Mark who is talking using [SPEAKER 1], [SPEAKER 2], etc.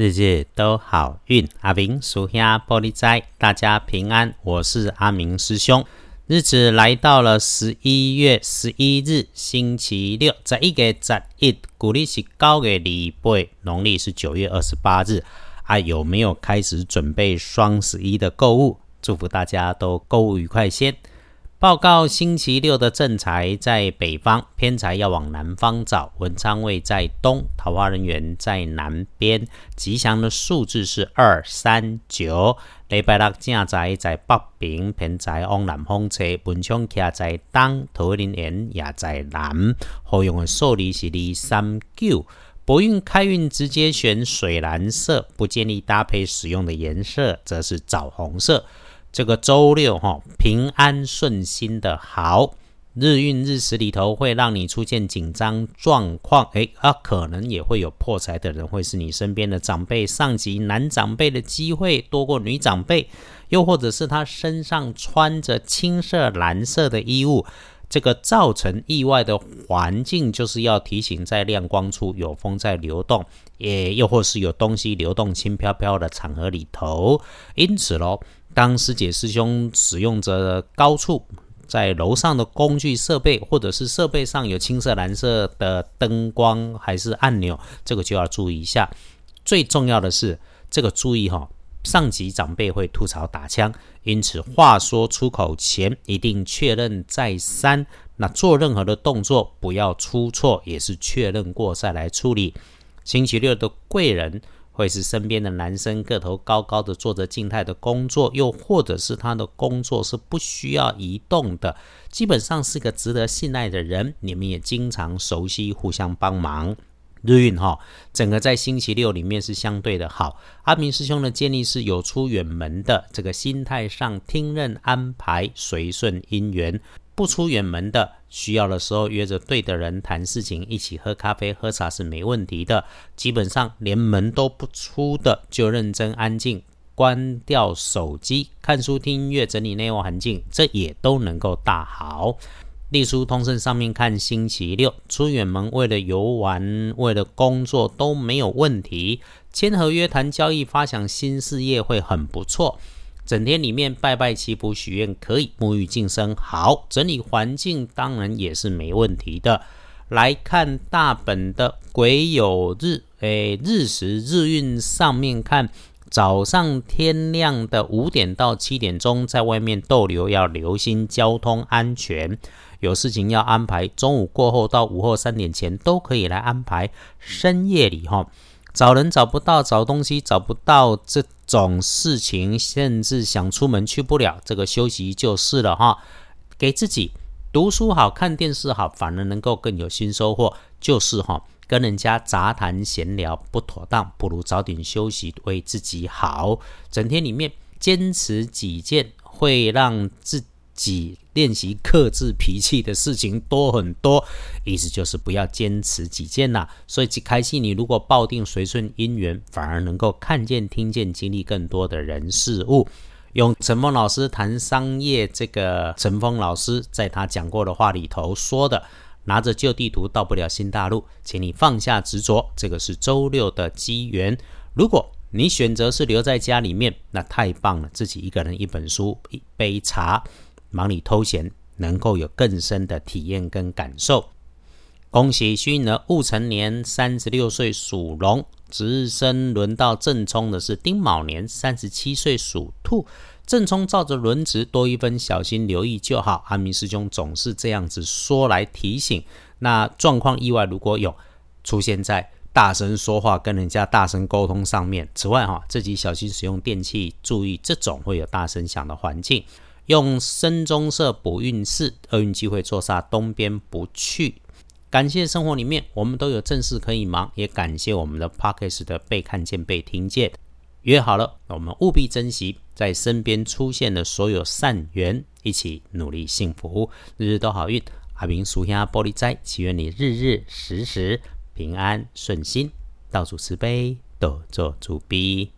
[SPEAKER 1] 日日都好运。阿明属下玻璃斋，大家平安。我是阿明师兄。日子来到了十一月十一日，星期六，在一个十一，古历是九月礼拜，农历是九月二十八日。啊，有没有开始准备双十一的购物？祝福大家都购物愉快先。报告星期六的正财在北方，偏财要往南方找。文昌位在东，桃花人员在南边。吉祥的数字是二三九。礼拜六正财在北边，偏财往南方车。文昌徛在东，桃花人员也在南。好用的数字是二三九。博运开运直接选水蓝色，不建议搭配使用的颜色则是枣红色。这个周六哈，平安顺心的好。日运日时里头，会让你出现紧张状况，诶，啊，可能也会有破财的人，会是你身边的长辈、上级男长辈的机会多过女长辈，又或者是他身上穿着青色、蓝色的衣物，这个造成意外的环境，就是要提醒在亮光处有风在流动，也又或是有东西流动轻飘飘的场合里头，因此喽。当师姐师兄使用着高处在楼上的工具设备，或者是设备上有青色、蓝色的灯光还是按钮，这个就要注意一下。最重要的是，这个注意哈，上级长辈会吐槽打枪，因此话说出口前一定确认再三。那做任何的动作不要出错，也是确认过再来处理。星期六的贵人。会是身边的男生个头高高的做着静态的工作，又或者是他的工作是不需要移动的，基本上是个值得信赖的人。你们也经常熟悉，互相帮忙。日运哈，整个在星期六里面是相对的好。阿明师兄的建议是有出远门的，这个心态上听任安排，随顺因缘。不出远门的，需要的时候约着对的人谈事情，一起喝咖啡、喝茶是没问题的。基本上连门都不出的，就认真安静，关掉手机，看书、听音乐、整理内外环境，这也都能够大好。隶书通胜上面看星期六出远门，为了游玩、为了工作都没有问题。签合约、谈交易、发想新事业会很不错。整天里面拜拜祈福许愿可以，沐浴净身好，整理环境当然也是没问题的。来看大本的癸酉日，诶，日时日运上面看，早上天亮的五点到七点钟在外面逗留要留心交通安全，有事情要安排，中午过后到午后三点前都可以来安排。深夜里哈。找人找不到，找东西找不到，这种事情甚至想出门去不了，这个休息就是了哈。给自己读书好看电视好，反而能够更有新收获，就是哈。跟人家杂谈闲聊不妥当，不如早点休息为自己好。整天里面坚持己见，会让自。己练习克制脾气的事情多很多，意思就是不要坚持己见呐。所以开戏，你如果抱定随顺因缘，反而能够看见、听见、经历更多的人事物。用陈峰老师谈商业，这个陈峰老师在他讲过的话里头说的：“拿着旧地图到不了新大陆，请你放下执着。”这个是周六的机缘。如果你选择是留在家里面，那太棒了，自己一个人一本书，一杯茶。忙里偷闲，能够有更深的体验跟感受。恭喜虚呢，戊辰年三十六岁属龙，值日生轮到正冲的是丁卯年三十七岁属兔。正冲照着轮值多一分小心留意就好。阿明师兄总是这样子说来提醒。那状况意外如果有出现在大声说话跟人家大声沟通上面，此外哈，自己小心使用电器，注意这种会有大声响的环境。用深棕色补运势，厄运机会坐煞东边不去。感谢生活里面我们都有正事可以忙，也感谢我们的 p o c k e t 的被看见、被听见。约好了，我们务必珍惜在身边出现的所有善缘，一起努力幸福，日日都好运。阿明属下玻璃斋，祈愿你日日时时平安顺心，到处慈悲，多做主逼。